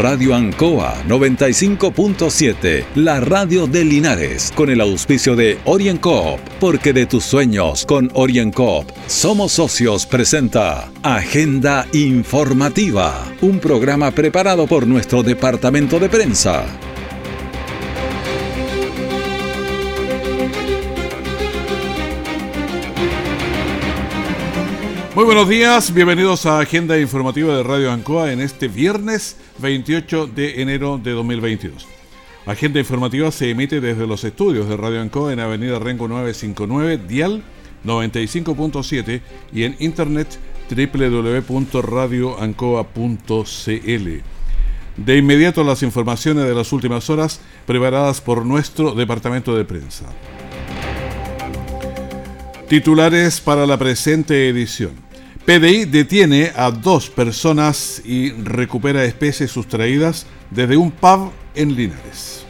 Radio Ancoa 95.7, la radio de Linares, con el auspicio de OrienCoop, porque de tus sueños con OrienCoop somos socios presenta Agenda Informativa, un programa preparado por nuestro departamento de prensa. Muy buenos días, bienvenidos a Agenda Informativa de Radio Ancoa en este viernes 28 de enero de 2022. Agenda Informativa se emite desde los estudios de Radio Ancoa en Avenida Rengo 959, Dial 95.7 y en internet www.radioancoa.cl. De inmediato las informaciones de las últimas horas preparadas por nuestro departamento de prensa. Titulares para la presente edición. PDI detiene a dos personas y recupera especies sustraídas desde un pub en Linares.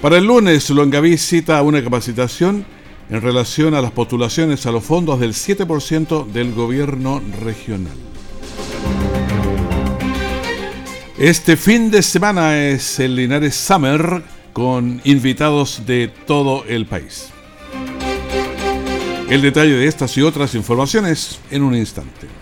Para el lunes, Longaví cita una capacitación en relación a las postulaciones a los fondos del 7% del gobierno regional. Este fin de semana es el Linares Summer con invitados de todo el país. El detalle de estas y otras informaciones en un instante.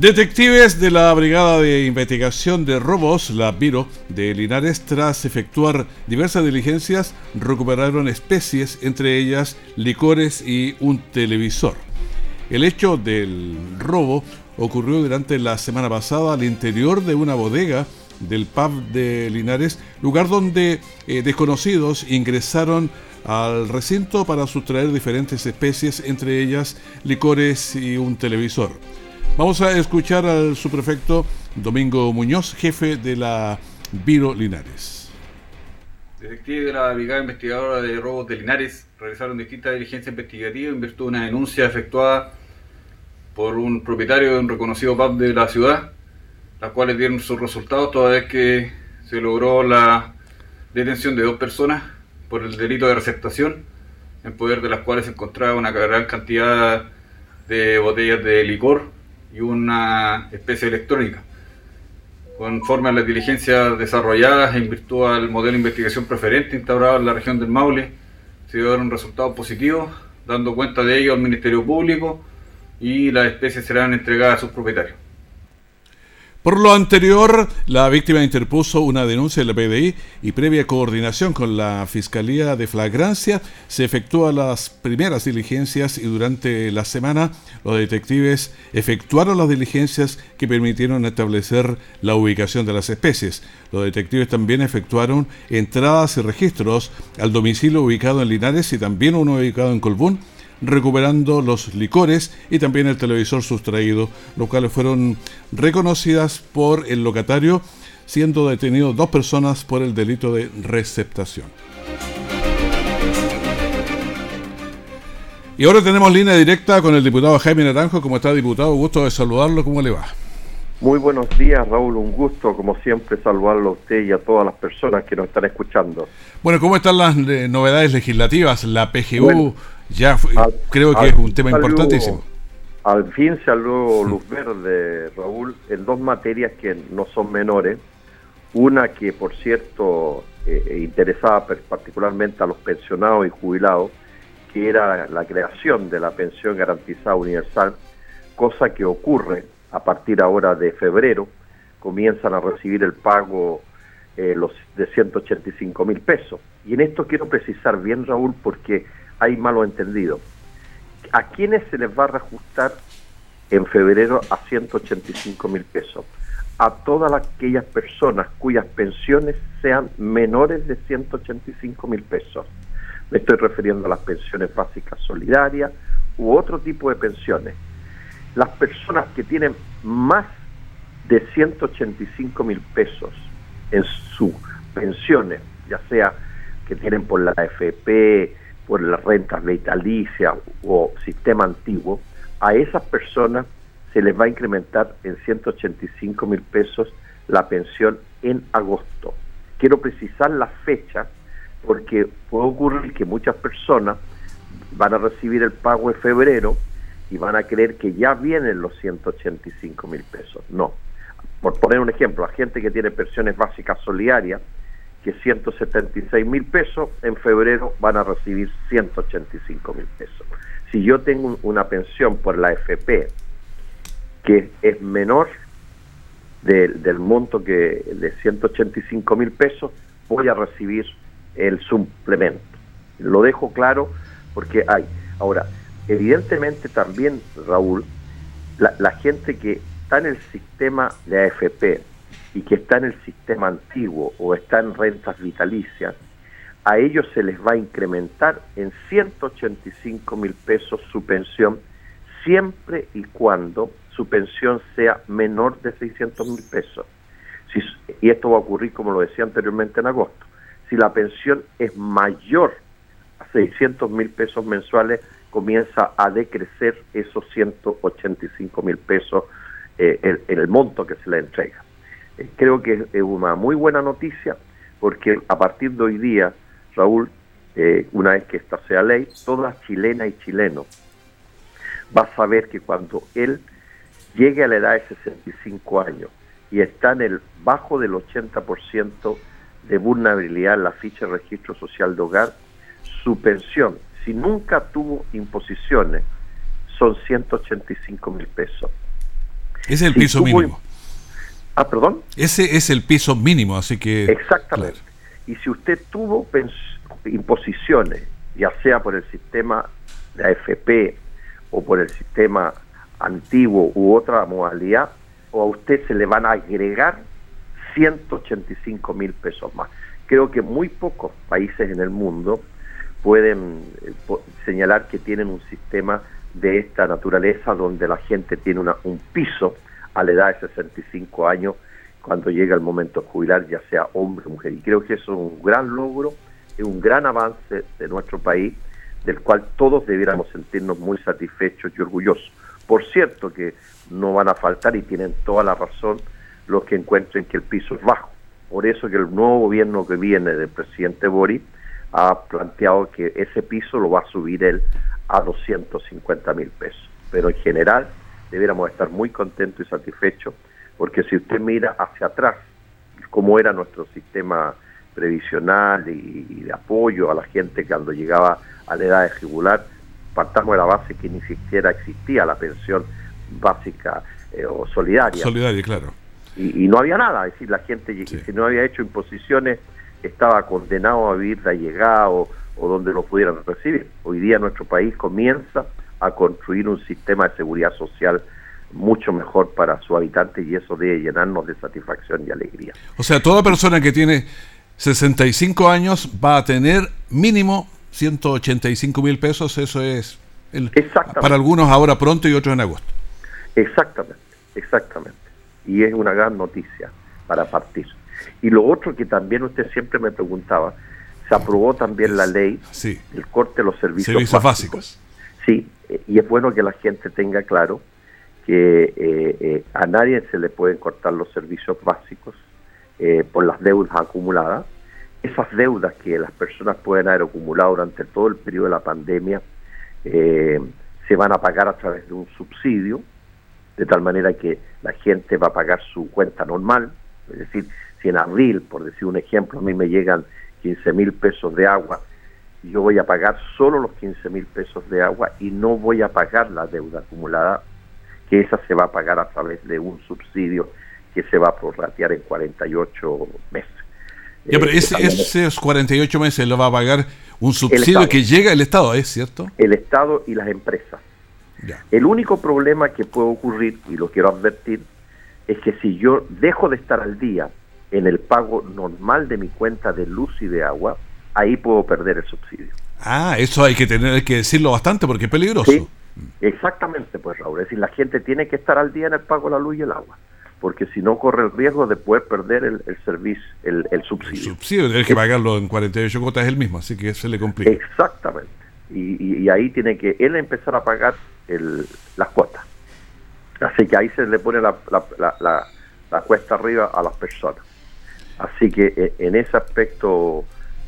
Detectives de la Brigada de Investigación de Robos, la Viro, de Linares, tras efectuar diversas diligencias, recuperaron especies, entre ellas licores y un televisor. El hecho del robo ocurrió durante la semana pasada al interior de una bodega del pub de Linares, lugar donde eh, desconocidos ingresaron al recinto para sustraer diferentes especies, entre ellas licores y un televisor. Vamos a escuchar al subprefecto Domingo Muñoz, jefe de la Viro Linares. Detectives de la Brigada Investigadora de Robos de Linares realizaron distintas diligencias investigativas en virtud de una denuncia efectuada por un propietario de un reconocido pub de la ciudad, las cuales dieron sus resultados toda vez que se logró la detención de dos personas por el delito de receptación, en poder de las cuales se encontraba una gran cantidad de botellas de licor y una especie electrónica. Conforme a las diligencias desarrolladas en virtud al modelo de investigación preferente instaurado en la región del Maule, se dieron resultados positivos, dando cuenta de ello al Ministerio Público y las especies serán entregadas a sus propietarios. Por lo anterior, la víctima interpuso una denuncia en la PDI y previa coordinación con la Fiscalía de Flagrancia se efectúan las primeras diligencias y durante la semana los detectives efectuaron las diligencias que permitieron establecer la ubicación de las especies. Los detectives también efectuaron entradas y registros al domicilio ubicado en Linares y también uno ubicado en Colbún recuperando los licores y también el televisor sustraído, los cuales fueron reconocidas por el locatario, siendo detenidos dos personas por el delito de receptación. Y ahora tenemos línea directa con el diputado Jaime Naranjo. ¿Cómo está, diputado? Gusto de saludarlo. ¿Cómo le va? Muy buenos días, Raúl. Un gusto, como siempre, saludarlo a usted y a todas las personas que nos están escuchando. Bueno, ¿cómo están las eh, novedades legislativas? La PGU ya creo que es un tema importantísimo. Al fin salió luz verde, Raúl, en dos materias que no son menores. Una que, por cierto, eh, interesaba particularmente a los pensionados y jubilados, que era la creación de la pensión garantizada universal, cosa que ocurre a partir ahora de febrero. Comienzan a recibir el pago eh, los de 185 mil pesos. Y en esto quiero precisar bien, Raúl, porque hay malo entendido. ¿A quiénes se les va a reajustar en febrero a 185 mil pesos? A todas aquellas personas cuyas pensiones sean menores de 185 mil pesos. Me estoy refiriendo a las pensiones básicas solidarias u otro tipo de pensiones. Las personas que tienen más de 185 mil pesos en sus pensiones, ya sea que tienen por la AFP, por las rentas vitalicias o sistema antiguo, a esas personas se les va a incrementar en 185 mil pesos la pensión en agosto. Quiero precisar la fecha porque puede ocurrir que muchas personas van a recibir el pago de febrero y van a creer que ya vienen los 185 mil pesos. No. Por poner un ejemplo, la gente que tiene pensiones básicas solidarias, que 176 mil pesos, en febrero van a recibir 185 mil pesos. Si yo tengo una pensión por la FP que es menor del monto que de 185 mil pesos, voy a recibir el suplemento. Lo dejo claro porque hay. Ahora, evidentemente también, Raúl, la, la gente que está en el sistema de AFP y que está en el sistema antiguo o está en rentas vitalicias, a ellos se les va a incrementar en 185 mil pesos su pensión siempre y cuando su pensión sea menor de 600 mil pesos. Y esto va a ocurrir, como lo decía anteriormente, en agosto. Si la pensión es mayor a 600 mil pesos mensuales, comienza a decrecer esos 185 mil pesos eh, en el monto que se le entrega. Creo que es una muy buena noticia porque a partir de hoy día, Raúl, eh, una vez que esta sea ley, toda chilena y chileno va a saber que cuando él llegue a la edad de 65 años y está en el bajo del 80% de vulnerabilidad en la ficha de registro social de hogar, su pensión, si nunca tuvo imposiciones, son 185 mil pesos. Es el piso mínimo. Ah, perdón. Ese es el piso mínimo, así que... Exactamente. Y si usted tuvo imposiciones, ya sea por el sistema de AFP o por el sistema antiguo u otra modalidad, o a usted se le van a agregar 185 mil pesos más. Creo que muy pocos países en el mundo pueden eh, señalar que tienen un sistema de esta naturaleza donde la gente tiene una, un piso a la edad de 65 años cuando llega el momento de jubilar, ya sea hombre o mujer. Y creo que eso es un gran logro, es un gran avance de nuestro país, del cual todos debiéramos sentirnos muy satisfechos y orgullosos. Por cierto que no van a faltar y tienen toda la razón los que encuentren que el piso es bajo. Por eso que el nuevo gobierno que viene del presidente Boris ha planteado que ese piso lo va a subir él a 250 mil pesos. Pero en general debiéramos estar muy contentos y satisfechos porque si usted mira hacia atrás cómo era nuestro sistema previsional y, de apoyo a la gente cuando llegaba a la edad de regular, partamos de la base que ni siquiera existía la pensión básica eh, o solidaria. Solidaria, claro. Y, no había nada, es decir, la gente, si no había hecho imposiciones, estaba condenado a vivir de allegado o donde lo pudieran recibir. Hoy día nuestro país comienza a construir un sistema de seguridad social mucho mejor para su habitante y eso debe llenarnos de satisfacción y alegría. O sea, toda persona que tiene 65 años va a tener mínimo 185 mil pesos, eso es el, para algunos ahora pronto y otros en agosto. Exactamente, exactamente. Y es una gran noticia para partir. Y lo otro que también usted siempre me preguntaba, se aprobó también la ley sí. del corte de los servicios, servicios básicos. Sí, y es bueno que la gente tenga claro que eh, eh, a nadie se le pueden cortar los servicios básicos eh, por las deudas acumuladas. Esas deudas que las personas pueden haber acumulado durante todo el periodo de la pandemia se van a pagar a través de un subsidio, de tal manera que la gente va a pagar su cuenta normal, es decir, si en abril, por decir un ejemplo, a mí me llegan 15 mil pesos de agua, yo voy a pagar solo los 15 mil pesos de agua y no voy a pagar la deuda acumulada, que esa se va a pagar a través de un subsidio que se va a prorratear en 48 meses. Ya, pero ese, esos 48 meses lo va a pagar un subsidio que llega el Estado, ¿es cierto? El Estado y las empresas. El único problema que puede ocurrir, y lo quiero advertir, es que si yo dejo de estar al día en el pago normal de mi cuenta de luz y de agua, ahí puedo perder el subsidio. Ah, eso hay que tener que decirlo bastante porque es peligroso. Sí, exactamente, pues Raúl. Es decir, la gente tiene que estar al día en el pago de la luz y el agua, porque si no corre el riesgo de poder perder el, servicio, el, subsidio. El subsidio, tener que pagarlo en 48 cuotas es el mismo, así que se le complica. Exactamente. Y, ahí tiene que él empezar a pagar las cuotas. Así que ahí se le pone la, la cuesta arriba a las personas. Así que eh, en ese aspecto,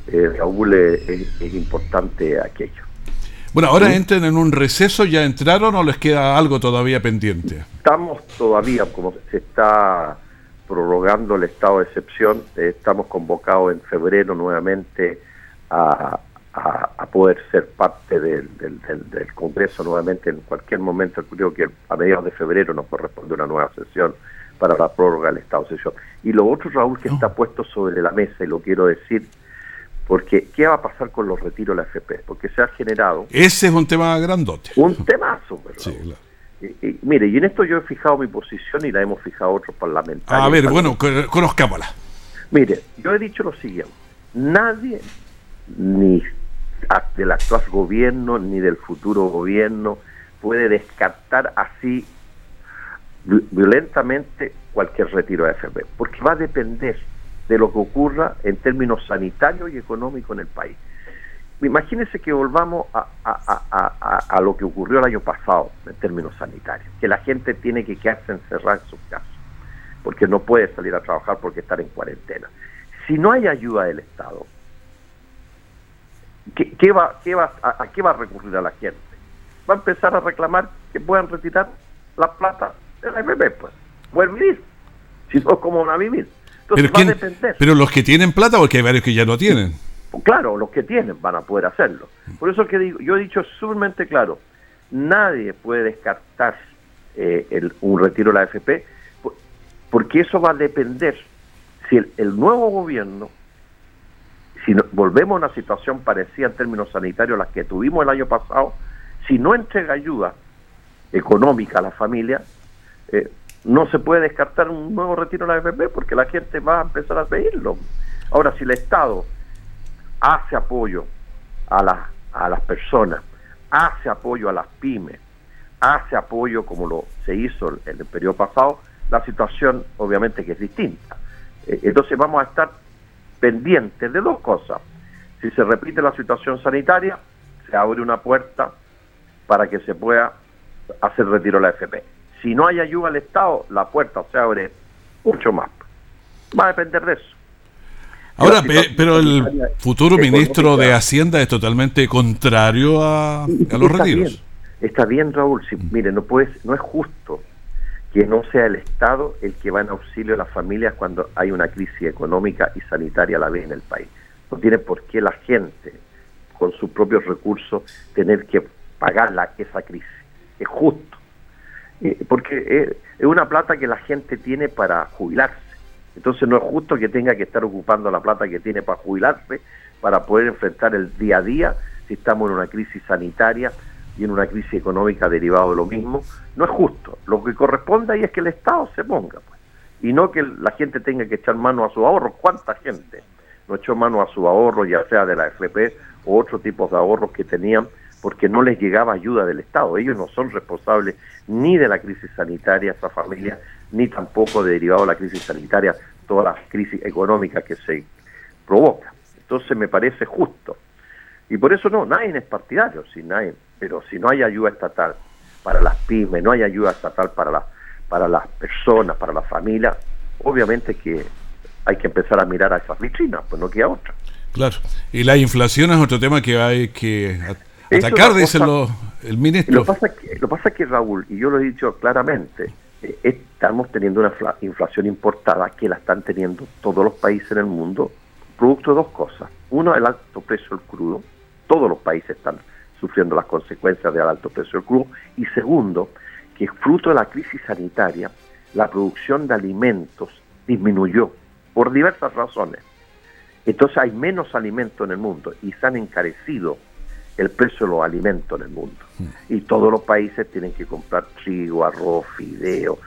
eh, Raúl, es, importante aquello. Bueno, ahora entran en un receso, ¿ya entraron o les queda algo todavía pendiente? Estamos todavía, como se está prorrogando el estado de excepción, eh, estamos convocados en febrero nuevamente a, poder ser parte del, Congreso nuevamente en cualquier momento. Creo que a mediados de febrero nos corresponde una nueva sesión para la prórroga del estado de excepción. Y lo otro, Raúl, que está puesto sobre la mesa, y lo quiero decir, porque ¿qué va a pasar con los retiros de la FP? Porque se ha generado... Ese es un tema grandote. Un temazo, ¿verdad? Sí, Y, mire, y en esto yo he fijado mi posición y la hemos fijado otros parlamentarios. A ver, bueno, conozcámosla. Mire, yo he dicho lo siguiente, nadie, ni del actual gobierno, ni del futuro gobierno, puede descartar así violentamente cualquier retiro de AFP, porque va a depender de lo que ocurra en términos sanitarios y económicos en el país. Imagínense que volvamos a, a, lo que ocurrió el año pasado en términos sanitarios, que la gente tiene que quedarse encerrada en sus casas, porque no puede salir a trabajar porque estar en cuarentena. Si no hay ayuda del Estado, ¿qué, va, qué va, a, qué va a recurrir a la gente? Va a empezar a reclamar que puedan retirar la plata de la FP, pues pueden vivir. Si no, ¿cómo van a vivir? Entonces pero, va a depender. pero los que tienen plata, porque hay varios que ya no tienen. Claro, los que tienen van a poder hacerlo. Por eso que digo, yo he dicho sumamente claro, nadie puede descartar eh, el, un retiro de la AFP, porque eso va a depender si el, nuevo gobierno, si volvemos a una situación parecida en términos sanitarios a la que tuvimos el año pasado, si no entrega ayuda económica a la familia, eh, no se puede descartar un nuevo retiro de la AFP porque la gente va a empezar a pedirlo. Ahora, si el Estado hace apoyo a, las a las personas, hace apoyo a las pymes, hace apoyo como lo se hizo en el periodo pasado, la situación obviamente que es distinta. Eh, entonces vamos a estar pendientes de dos cosas. Si se repite la situación sanitaria, se abre una puerta para que se pueda hacer retiro de la AFP si no hay ayuda al Estado, la puerta se abre mucho más. Va a depender de eso. Ahora, pero el futuro ministro de Hacienda es totalmente contrario a, los retiros. está bien, Raúl. Si, mire, no, puede, no es justo que no sea el Estado el que va en auxilio a las familias cuando hay una crisis económica y sanitaria a la vez en el país. No tiene por qué la gente, con sus propios recursos, tener que pagar la, esa crisis. Es justo. Eh, porque es, una plata que la gente tiene para jubilarse. Entonces no es justo que tenga que estar ocupando la plata que tiene para jubilarse para poder enfrentar el día a día si estamos en una crisis sanitaria y en una crisis económica derivada de lo mismo. No es justo. Lo que corresponde ahí es que el Estado se ponga, pues, y no que la gente tenga que echar mano a su ahorro. ¿Cuánta gente no echó mano a su ahorro, ya sea de la FP o otros tipos de ahorros que tenían porque no les llegaba ayuda del Estado. Ellos no son responsables ni de la crisis sanitaria, esa familia, ni tampoco de derivado de la crisis sanitaria, todas las crisis económicas que se provoca. Entonces me parece justo. Y por eso no, nadie es partidario, si nadie, pero si no hay ayuda estatal para las pymes, no hay ayuda estatal para, la, para las personas, para la familia, obviamente que hay que empezar a mirar a esas vitrinas, pues no queda otra. Claro, y la inflación es otro tema que hay que Atacar, dice el ministro. Lo pasa, que, lo pasa que, Raúl, y yo lo he dicho claramente, eh, estamos teniendo una inflación importada que la están teniendo todos los países en el mundo, producto de dos cosas. Uno, el alto precio del crudo. Todos los países están sufriendo las consecuencias del alto precio del crudo. Y segundo, que fruto de la crisis sanitaria, la producción de alimentos disminuyó por diversas razones. Entonces hay menos alimento en el mundo y se han encarecido el precio de los alimentos en el mundo. Y todos los países tienen que comprar trigo, arroz, fideo.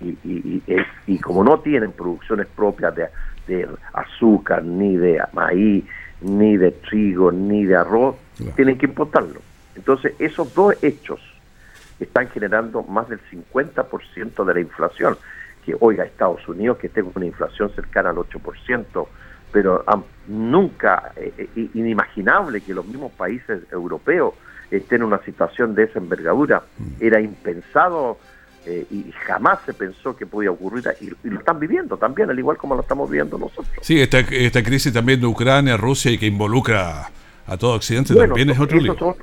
Y, y, como no tienen producciones propias de, de, azúcar, ni de maíz, ni de trigo, ni de arroz, tienen que importarlo. Entonces esos dos hechos están generando más del 50% de la inflación. Que oiga, Estados Unidos que tenga una inflación cercana al 8%, pero nunca, eh, eh, inimaginable que los mismos países europeos estén en una situación de esa envergadura. Mm. Era impensado eh, y jamás se pensó que podía ocurrir y, lo están viviendo también, al igual como lo estamos viviendo nosotros. Sí, esta, esta crisis también de Ucrania, Rusia y que involucra a todo Occidente también es otro lío. Son,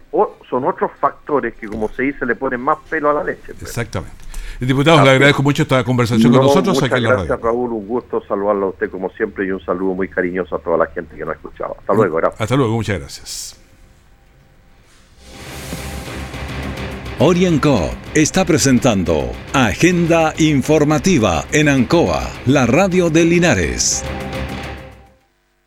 son otros factores que, como se dice, le ponen más pelo a la leche. Pues. Exactamente. Diputado, le agradezco mucho esta conversación con nosotros. Muchas gracias, Raúl. Un gusto saludarlo a usted como siempre y un saludo muy cariñoso a toda la gente que nos ha escuchado. Hasta luego. Gracias. Hasta luego. Muchas gracias. Orienco está presentando Agenda Informativa en Ancoa, la radio de Linares.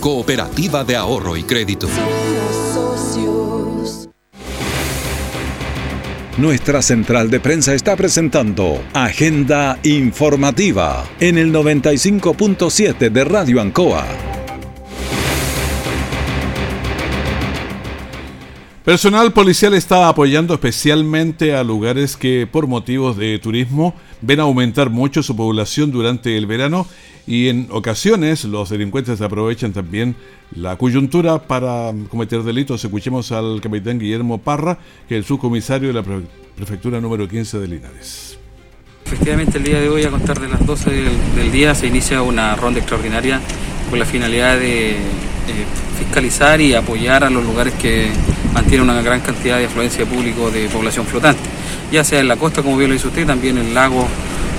Cooperativa de Ahorro y Crédito. Nuestra central de prensa está presentando Agenda Informativa en el 95.7 de Radio Ancoa. Personal policial está apoyando especialmente a lugares que por motivos de turismo ven aumentar mucho su población durante el verano y en ocasiones los delincuentes aprovechan también la coyuntura para cometer delitos. Escuchemos al capitán Guillermo Parra, que es el subcomisario de la prefectura número 15 de Linares. Efectivamente, el día de hoy, a contar de las 12 del, día, se inicia una ronda extraordinaria con la finalidad de fiscalizar y apoyar a los lugares que mantienen una gran cantidad de afluencia de público de población flotante, ya sea en la costa, como bien lo dice usted, también en el lago,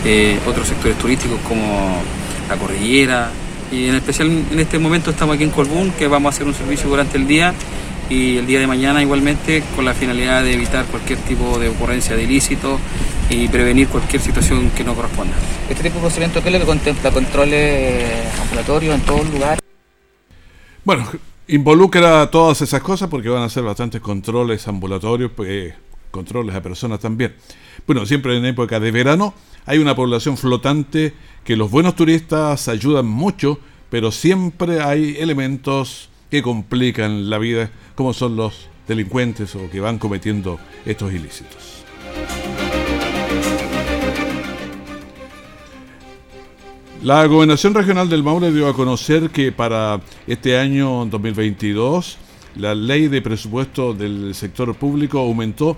eh, otros sectores turísticos como la cordillera y en especial en este momento estamos aquí en Colbún que vamos a hacer un servicio durante el día y el día de mañana igualmente con la finalidad de evitar cualquier tipo de ocurrencia de ilícito y prevenir cualquier situación que no corresponda. ¿Este tipo de procedimiento qué es lo que contempla? ¿Controles ambulatorios en todo lugar? Bueno, involucra todas esas cosas porque van a ser bastantes controles ambulatorios, pues, controles a personas también. Bueno, siempre en época de verano hay una población flotante que los buenos turistas ayudan mucho, pero siempre hay elementos que complican la vida, como son los delincuentes o que van cometiendo estos ilícitos. La Gobernación Regional del Maule dio a conocer que para este año 2022 la ley de presupuesto del sector público aumentó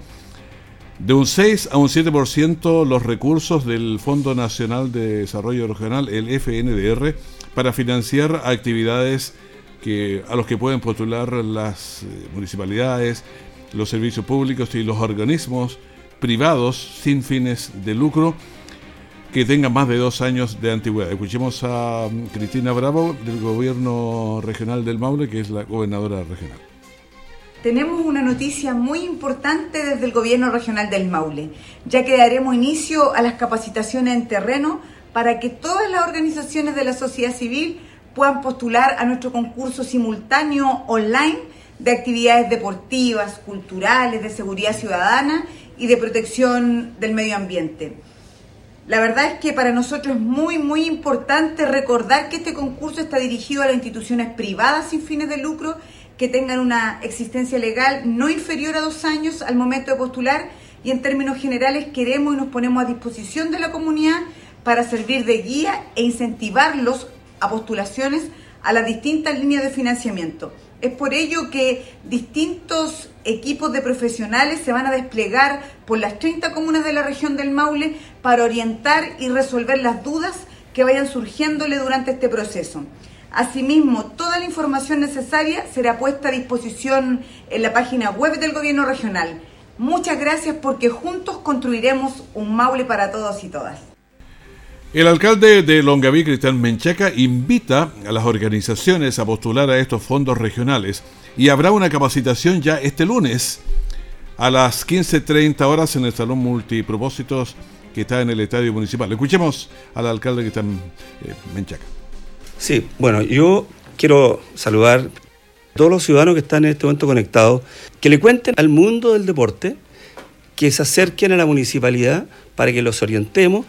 de un 6 a un 7% los recursos del Fondo Nacional de Desarrollo Regional, el FNDR, para financiar actividades a los que pueden postular las eh, municipalidades, los servicios públicos y los organismos privados sin fines de lucro que tengan más de dos años de antigüedad. Escuchemos a mm, Cristina Bravo del Gobierno Regional del Maule, que es la gobernadora regional tenemos una noticia muy importante desde el Gobierno Regional del Maule, ya que daremos inicio a las capacitaciones en terreno para que todas las organizaciones de la sociedad civil puedan postular a nuestro concurso simultáneo online de actividades deportivas, culturales, de seguridad ciudadana y de protección del medio ambiente. La verdad es que para nosotros es muy, muy importante recordar que este concurso está dirigido a las instituciones privadas sin fines de lucro que tengan una existencia legal no inferior a dos años al momento de postular y en términos generales queremos y nos ponemos a disposición de la comunidad para servir de guía e incentivarlos a postulaciones a las distintas líneas de financiamiento. Es por ello que distintos equipos de profesionales se van a desplegar por las 30 comunas de la región del Maule para orientar y resolver las dudas que vayan surgiéndole durante este proceso. Asimismo, toda la información necesaria será puesta a disposición en la página web del Gobierno Regional. Muchas gracias porque juntos construiremos un Maule para todos y todas. El alcalde de Longaví, Cristian Menchaca, invita a las organizaciones a postular a estos fondos regionales y habrá una capacitación ya este lunes a las 15.30 horas en el Salón Multipropósitos que está en el Estadio Municipal. Escuchemos al alcalde Cristian eh, Menchaca. Sí, bueno, yo quiero saludar a todos los ciudadanos que están en este momento conectados, que le cuenten al mundo del deporte, que se acerquen a la municipalidad para que los orientemos.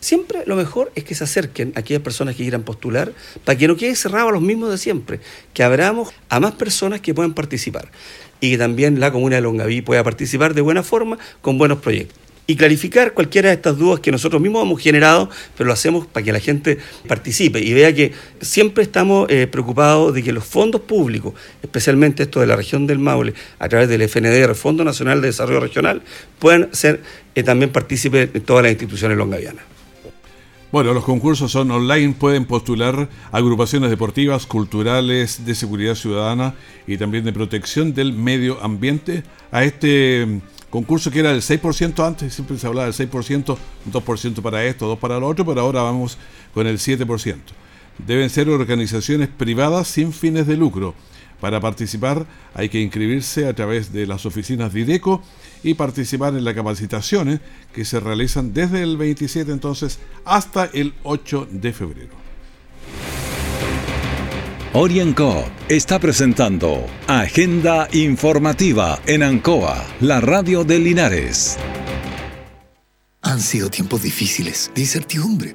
Siempre lo mejor es que se acerquen a aquellas personas que quieran postular, para que no quede cerrado a los mismos de siempre, que abramos a más personas que puedan participar y que también la comuna de Longaví pueda participar de buena forma con buenos proyectos y clarificar cualquiera de estas dudas que nosotros mismos hemos generado, pero lo hacemos para que la gente participe y vea que siempre estamos eh, preocupados de que los fondos públicos, especialmente esto de la región del Maule, a través del FNDR, Fondo Nacional de Desarrollo Regional, puedan ser eh, también partícipes de todas las instituciones longavianas. Bueno, los concursos son online, pueden postular agrupaciones deportivas, culturales, de seguridad ciudadana y también de protección del medio ambiente a este concurso que era del 6% antes, siempre se hablaba del 6%, 2% para esto, 2% para lo otro, pero ahora vamos con el 7%. Deben ser organizaciones privadas sin fines de lucro. Para participar hay que inscribirse a través de las oficinas de IDECO y participar en las capacitaciones que se realizan desde el 27 entonces hasta el 8 de febrero. Orienco está presentando Agenda Informativa en Ancoa, la radio de Linares. Han sido tiempos difíciles, de incertidumbre,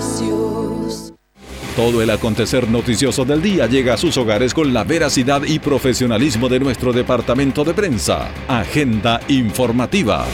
Todo el acontecer noticioso del día llega a sus hogares con la veracidad y profesionalismo de nuestro departamento de prensa. Agenda informativa.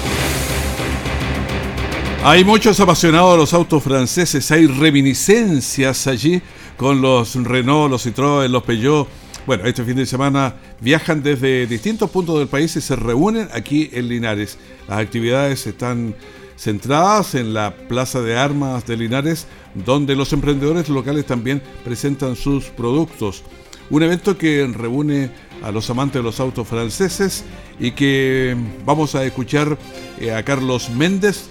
Hay muchos apasionados de los autos franceses, hay reminiscencias allí con los Renault, los Citroën, los Peugeot. Bueno, este fin de semana viajan desde distintos puntos del país y se reúnen aquí en Linares. Las actividades están centradas en la Plaza de Armas de Linares, donde los emprendedores locales también presentan sus productos. Un evento que reúne a los amantes de los autos franceses y que vamos a escuchar eh, a Carlos Méndez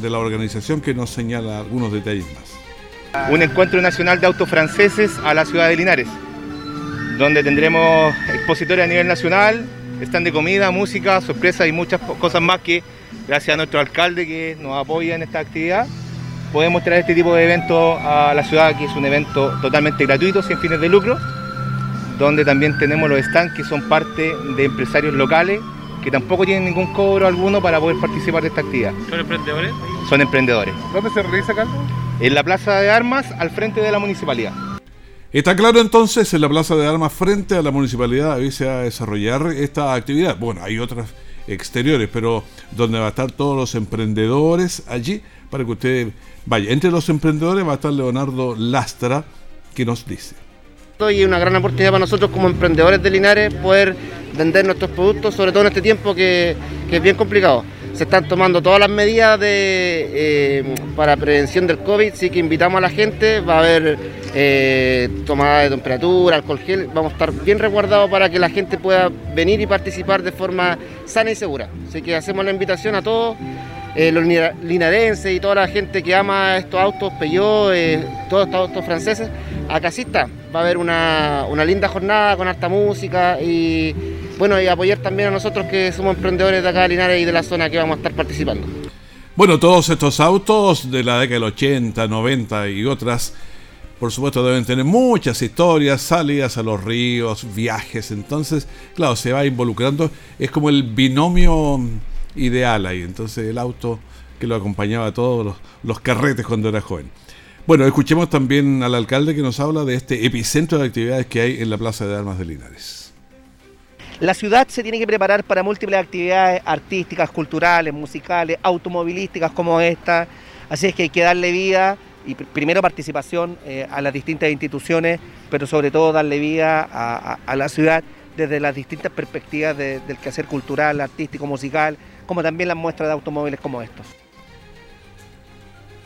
de la organización que nos señala algunos detalles más. Un encuentro nacional de autos franceses a la ciudad de Linares, donde tendremos expositores a nivel nacional, están de comida, música, sorpresas y muchas cosas más que gracias a nuestro alcalde que nos apoya en esta actividad, podemos traer este tipo de eventos a la ciudad, que es un evento totalmente gratuito, sin fines de lucro, donde también tenemos los stands que son parte de empresarios locales que tampoco tienen ningún cobro alguno para poder participar de esta actividad. ¿Son emprendedores? Son emprendedores. ¿Dónde se realiza, Carlos? En la Plaza de Armas, al frente de la municipalidad. Está claro entonces, en la Plaza de Armas, frente a la municipalidad, a desarrollar esta actividad. Bueno, hay otras exteriores, pero donde va a estar todos los emprendedores allí para que usted vaya. Entre los emprendedores va a estar Leonardo Lastra, que nos dice. Y una gran oportunidad para nosotros como emprendedores de Linares poder vender nuestros productos, sobre todo en este tiempo que es bien complicado se están tomando todas las medidas de, eh, para prevención del COVID, sí que invitamos a la gente, va a haber eh, tomada de temperatura, alcohol gel, vamos a estar bien resguardados para que la gente pueda venir y participar de forma sana y segura. Así que hacemos la invitación a todos. Eh, los linarenses y toda la gente que ama estos autos, Peugeot, todos estos autos franceses, acá sí. Va a haber una, una linda jornada con harta música y bueno, y apoyar también a nosotros que somos emprendedores de acá de Linares y de la zona que vamos a estar participando. Bueno, todos estos autos de la década del 80, 90 y otras, por supuesto deben tener muchas historias, salidas a los ríos, viajes, entonces, claro, se va involucrando, es como el binomio ideal ahí, entonces el auto que lo acompañaba a todos los, los carretes cuando era joven. Bueno, escuchemos también al alcalde que nos habla de este epicentro de actividades que hay en la Plaza de Armas de Linares. La ciudad se tiene que preparar para múltiples actividades artísticas, culturales, musicales, automovilísticas como esta. Así es que hay que darle vida y primero participación eh, a las distintas instituciones, pero sobre todo darle vida a, la ciudad desde las distintas perspectivas del quehacer cultural, artístico, musical, como también las muestras de automóviles como estos.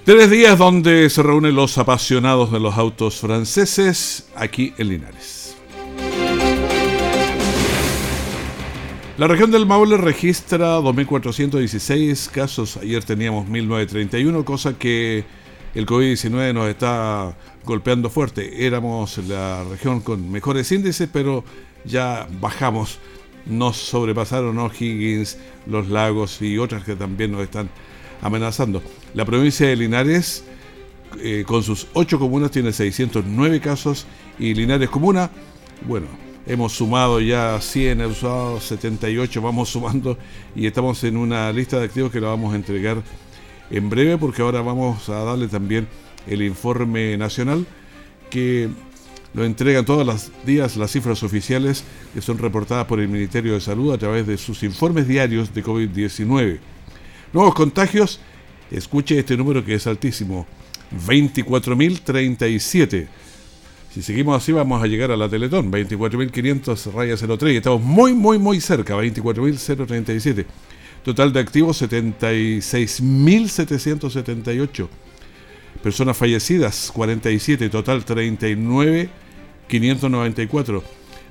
Tres días donde se reúnen los apasionados de los autos franceses aquí en Linares. La región del Maule registra 2.416 casos. Ayer teníamos 1.931, cosa que el COVID-19 nos está golpeando fuerte. Éramos la región con mejores índices, pero ya bajamos. Nos sobrepasaron O'Higgins, los lagos y otras que también nos están amenazando. La provincia de Linares, eh, con sus ocho comunas, tiene 609 casos y Linares Comuna, bueno, hemos sumado ya 100, hemos usado 78, vamos sumando y estamos en una lista de activos que la vamos a entregar en breve porque ahora vamos a darle también el informe nacional que lo entregan todos los días las cifras oficiales que son reportadas por el Ministerio de Salud a través de sus informes diarios de COVID-19. Nuevos contagios, escuche este número que es altísimo, 24.037. Si seguimos así vamos a llegar a la Teletón, 24.500 rayas 03. Estamos muy, muy, muy cerca, 24.037. Total de activos 76.778. Personas fallecidas 47, total 39.594.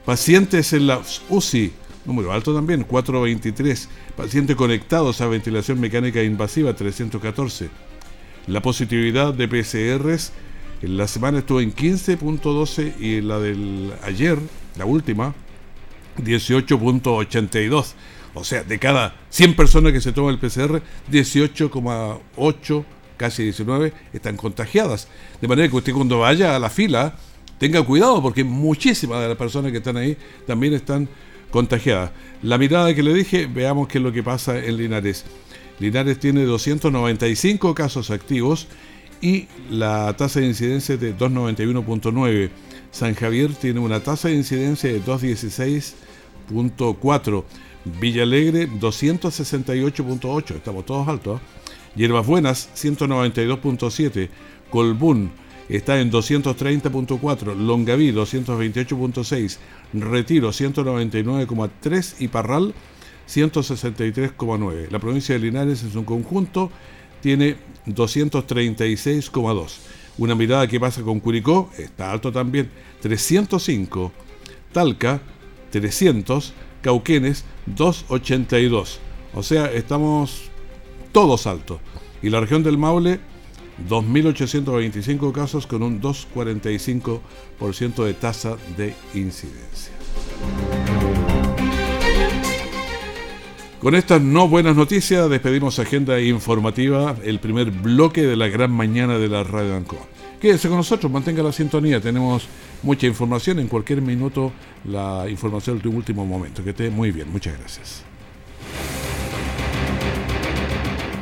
Pacientes en la UCI número alto también, 423. Pacientes conectados a ventilación mecánica invasiva, 314. La positividad de PCRs en la semana estuvo en 15.12 y la del ayer, la última, 18.82. O sea, de cada 100 personas que se toma el PCR, 18,8, casi 19, están contagiadas. De manera que usted cuando vaya a la fila, tenga cuidado porque muchísimas de las personas que están ahí también están contagiadas. La mirada que le dije, veamos qué es lo que pasa en Linares. Linares tiene 295 casos activos y la tasa de incidencia es de 291.9. San Javier tiene una tasa de incidencia de 216.4. Villa Alegre 268.8. Estamos todos altos. Hierbas Buenas 192.7. Colbún está en 230.4, Longaví 228.6, Retiro 199.3 y Parral 163.9. La provincia de Linares en su conjunto tiene 236.2. Una mirada que pasa con Curicó, está alto también, 305. Talca, 300. Cauquenes, 282. O sea, estamos todos altos. Y la región del Maule, 2.825 casos con un 2,45% de tasa de incidencia. Con estas no buenas noticias despedimos agenda informativa, el primer bloque de la gran mañana de la Radio Ancoa. Quédese con nosotros, mantenga la sintonía, tenemos mucha información, en cualquier minuto la información de último momento. Que esté muy bien, muchas gracias.